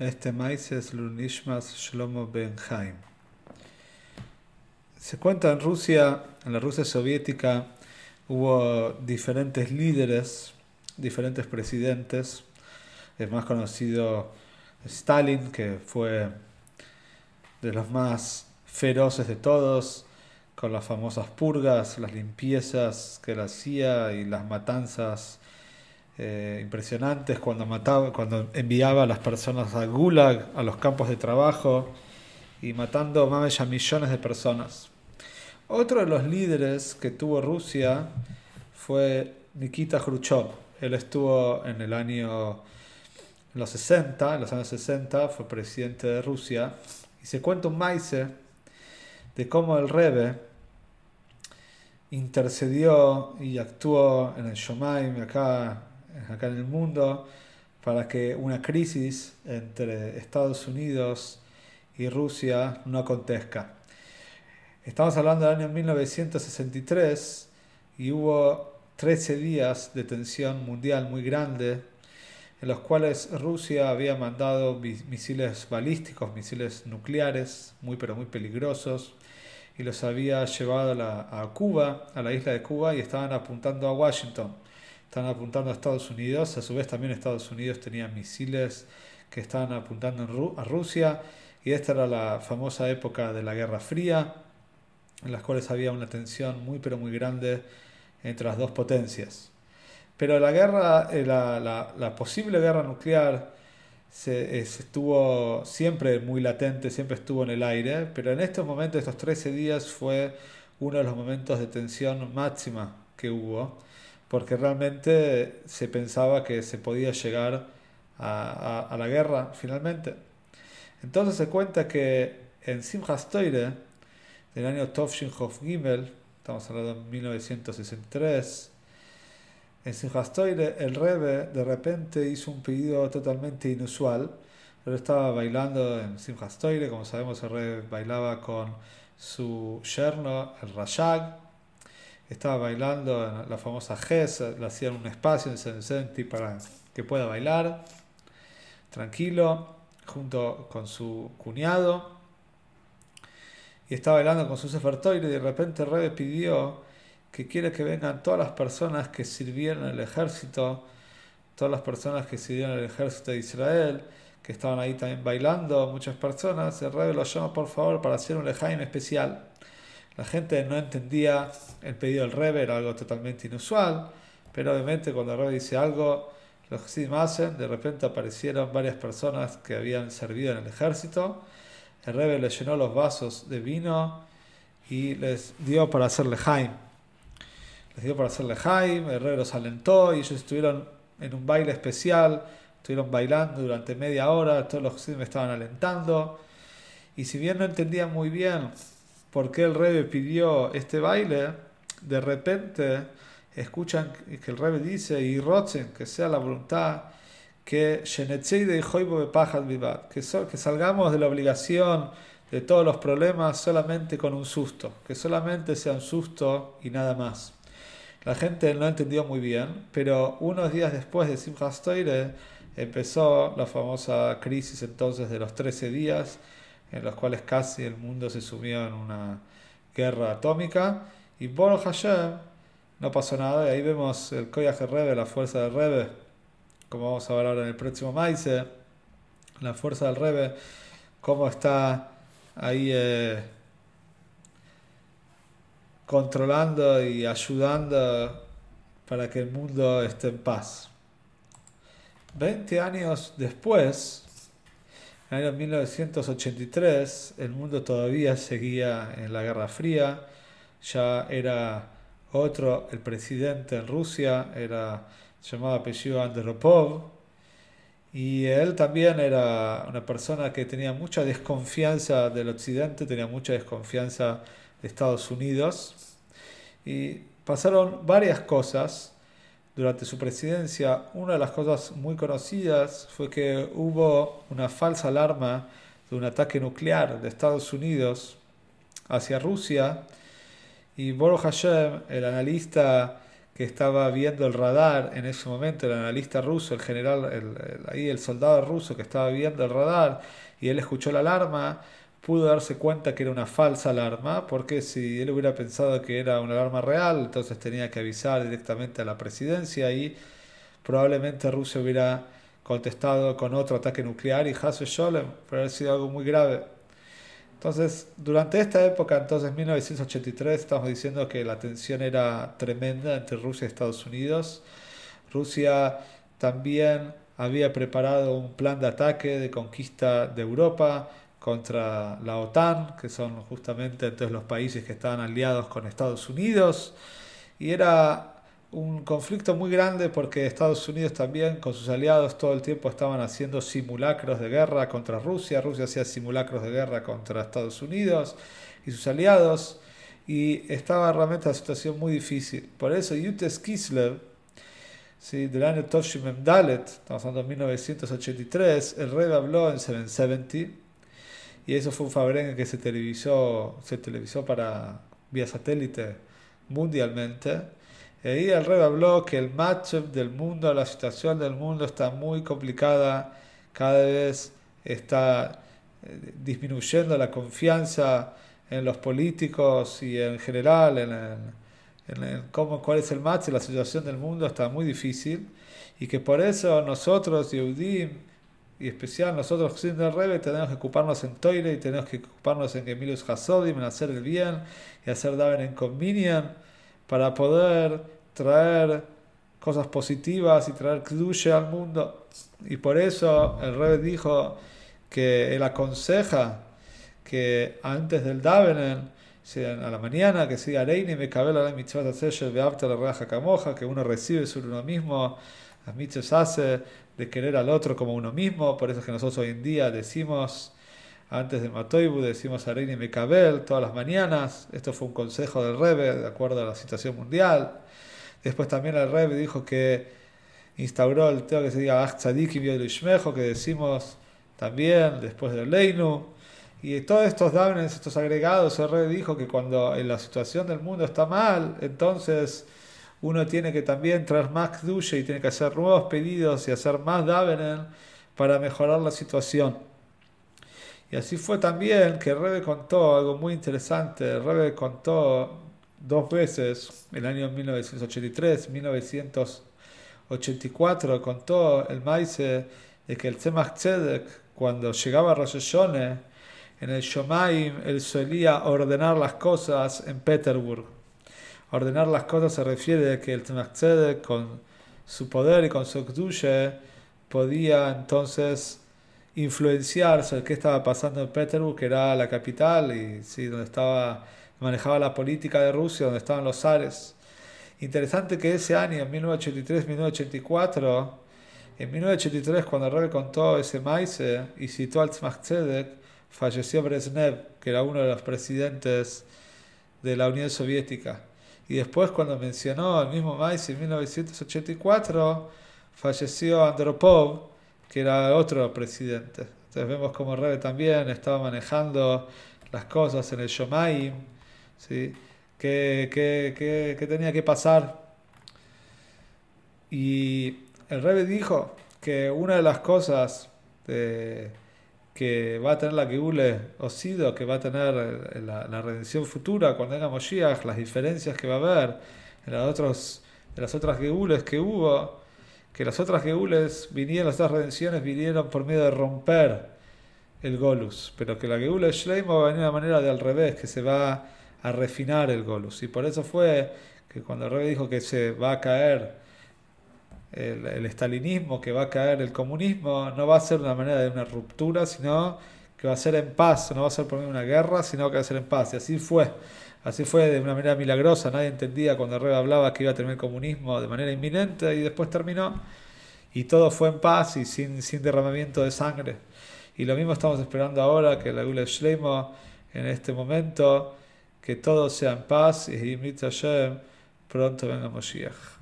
este maíz es Lunishmas Shlomo Ben Se cuenta en Rusia, en la Rusia soviética, hubo diferentes líderes, diferentes presidentes. El más conocido Stalin, que fue de los más feroces de todos, con las famosas purgas, las limpiezas que él hacía y las matanzas eh, impresionantes cuando mataba, cuando enviaba a las personas a Gulag, a los campos de trabajo, y matando más a millones de personas. Otro de los líderes que tuvo Rusia fue Nikita Khrushchev. Él estuvo en el año en los 60, en los años 60, fue presidente de Rusia, y se cuenta un maíz de cómo el Rebe intercedió y actuó en el Shomaim, acá acá en el mundo para que una crisis entre Estados Unidos y Rusia no acontezca. Estamos hablando del año 1963 y hubo 13 días de tensión mundial muy grande en los cuales Rusia había mandado misiles balísticos, misiles nucleares, muy pero muy peligrosos, y los había llevado a, a Cuba, a la isla de Cuba, y estaban apuntando a Washington están apuntando a Estados Unidos, a su vez también Estados Unidos tenía misiles que estaban apuntando a Rusia, y esta era la famosa época de la Guerra Fría, en las cuales había una tensión muy pero muy grande entre las dos potencias. Pero la guerra, eh, la, posible guerra nuclear se, estuvo siempre muy latente, siempre estuvo en el aire, pero en estos momentos, estos 13 días, fue uno de los momentos de tensión máxima que hubo porque realmente se pensaba que se podía llegar a, la guerra finalmente. Entonces se cuenta que en Simchas Toire, del año Tovshin Gimel, estamos hablando de 1963, en Simchas Toire el Rebe de repente hizo un pedido totalmente inusual. Él estaba bailando en Simchas Toire, como sabemos el Rebe bailaba con su yerno, el Rashag, estaba bailando en la famosa GES, le hacían un espacio en Senti para que pueda bailar, tranquilo, junto con su cuñado. Y estaba bailando con su Sefertoire y de repente rey pidió que quiere que vengan todas las personas que sirvieron en el ejército, todas las personas que sirvieron en el ejército de Israel, que estaban ahí también bailando, muchas personas. El rey los llama por favor para hacer un lejaim especial. La gente no entendía el pedido del Rebbe, era algo totalmente inusual, pero obviamente cuando el Rebbe dice algo, los Hasidim hacen, de repente aparecieron varias personas que habían servido en el ejército, el Rebbe les llenó los vasos de vino y les dio para hacerle Jaime. Les dio para hacerle Jaime, el Rebbe los alentó y ellos estuvieron en un baile especial, estuvieron bailando durante media hora, todos los Hasidim estaban alentando, y si bien no entendían muy bien por qué el Rebbe pidió este baile, de repente escuchan que el Rebbe dice, y rotzen, que sea la voluntad, que que, que salgamos de la obligación de todos los problemas solamente con un susto, que solamente sea un susto y nada más. La gente no entendió muy bien, pero unos días después de Simchas Toire empezó la famosa crisis entonces de los 13 días, en los cuales casi el mundo se sumió en una guerra atómica. Y por Hashem no pasó nada. Y ahí vemos el Koyach Rebe, la fuerza del Rebe, como vamos a ver ahora en el próximo Maise. La fuerza del Rebe, cómo está ahí eh, controlando y ayudando para que el mundo esté en paz. 20 años después, en el año 1983 el mundo todavía seguía en la Guerra Fría, ya era otro el presidente en Rusia, era llamado apellido Andropov, y él también era una persona que tenía mucha desconfianza del occidente, tenía mucha desconfianza de Estados Unidos, y pasaron varias cosas durante su presidencia, una de las cosas muy conocidas fue que hubo una falsa alarma de un ataque nuclear de Estados Unidos hacia Rusia y Boris Hashem, el analista que que estaba viendo el radar en ese momento, el analista ruso, el general, el, ahí el soldado ruso que estaba viendo el radar y él escuchó la alarma, pudo darse cuenta que era una falsa alarma, porque si él hubiera pensado que era una alarma real, entonces tenía que avisar directamente a la presidencia y probablemente Rusia hubiera contestado con otro ataque nuclear y Hasse Sholem, pero haber sido algo muy grave. Entonces, durante esta época, entonces 1983, estamos diciendo que la tensión era tremenda entre Rusia y Estados Unidos. Rusia también había preparado un plan de ataque de conquista de Europa contra la OTAN, que son justamente entonces los países que estaban aliados con Estados Unidos. Y era un conflicto muy grande porque Estados Unidos también con sus aliados todo el tiempo estaban haciendo simulacros de guerra contra Rusia, Rusia hacía simulacros de guerra contra Estados Unidos y sus aliados y estaba realmente la situación muy difícil. Por eso Yutes Kislev, ¿sí? del año Toshimem Dalet, estamos hablando de 1983, el rey habló en 770 y eso fue un fabrengue que se televisó, se televisó para vía satélite mundialmente. Y el rey habló que el matchup del mundo, la situación del mundo está muy complicada, cada vez está eh, disminuyendo la confianza en los políticos y en general en, en, cómo, cuál es el match, la situación del mundo está muy difícil. Y que por eso nosotros, Yehudim, y especial nosotros, sin del Rebe, tenemos que ocuparnos en Toire y tenemos que ocuparnos en Emilius Hasodim, en hacer el bien y hacer Daven en Convenience para poder traer cosas positivas y traer Kedusha al mundo. Y por eso el rey dijo que él aconseja que antes del Davenen, a la mañana, que siga Reini, me cabe la mitzvah de la raja camoja, que uno recibe sobre uno mismo, las mitzvahs hace de querer al otro como uno mismo, por eso es que nosotros hoy en día decimos antes de Matoibu decimos a Reini Mekabel todas las mañanas. Esto fue un consejo del Rebe de acuerdo a la situación mundial. Después también el Rebe dijo que instauró el tema que se diga Ach Tzadikim que decimos también después del Leinu. Y todos estos davenes, estos agregados, el Rebe dijo que cuando en la situación del mundo está mal, entonces uno tiene que también traer más Kdusha y tiene que hacer nuevos pedidos y hacer más davenen para mejorar la situación. Y así fue también que Rebe contó algo muy interesante. Rebe contó dos veces, el año 1983, 1984, contó el Maise de que el Tzemach Tzedek, cuando llegaba a Rosh en el Shomaim, él solía ordenar las cosas en Petersburg. Ordenar las cosas se refiere a que el Tzedek, con su poder y con su Kdushe, podía entonces influenciar sobre qué estaba pasando en Petersburg, que era la capital y sí, donde estaba manejaba la política de Rusia, donde estaban los zares. Interesante que ese año, en 1983-1984, en 1983, cuando Rebbe contó ese maíz y citó al Tzmach falleció Brezhnev, que era uno de los presidentes de la Unión Soviética. Y después, cuando mencionó el mismo maíz en 1984, falleció Andropov, que era otro presidente. Entonces vemos como Rebe también estaba manejando las cosas en el Shomaim, ¿sí? ¿Qué, tenía que pasar. Y el Rebe dijo que una de las cosas que va a tener la Geule Osido, que va a tener la, la, redención futura cuando venga Moshiach, las diferencias que va a haber en las, otros, en las otras Geules que hubo, que las otras Geules vinieron, las otras redenciones vinieron por medio de romper el Golus, pero que la Geula de Shleimo va a venir de una manera de al revés, que se va a refinar el Golus. Y por eso fue que cuando el rey dijo que se va a caer el, estalinismo, que va a caer el comunismo, no va a ser una manera de una ruptura, sino que va a ser en paz, no va a ser por una guerra, sino que va a ser en paz. Y así fue. Así fue de una manera milagrosa, nadie entendía cuando Reba hablaba que iba a terminar el comunismo de manera inminente y después terminó y todo fue en paz y sin, sin derramamiento de sangre. Y lo mismo estamos esperando ahora que la Gula Shleimo en este momento, que todo sea en paz y pronto venga Moshiach.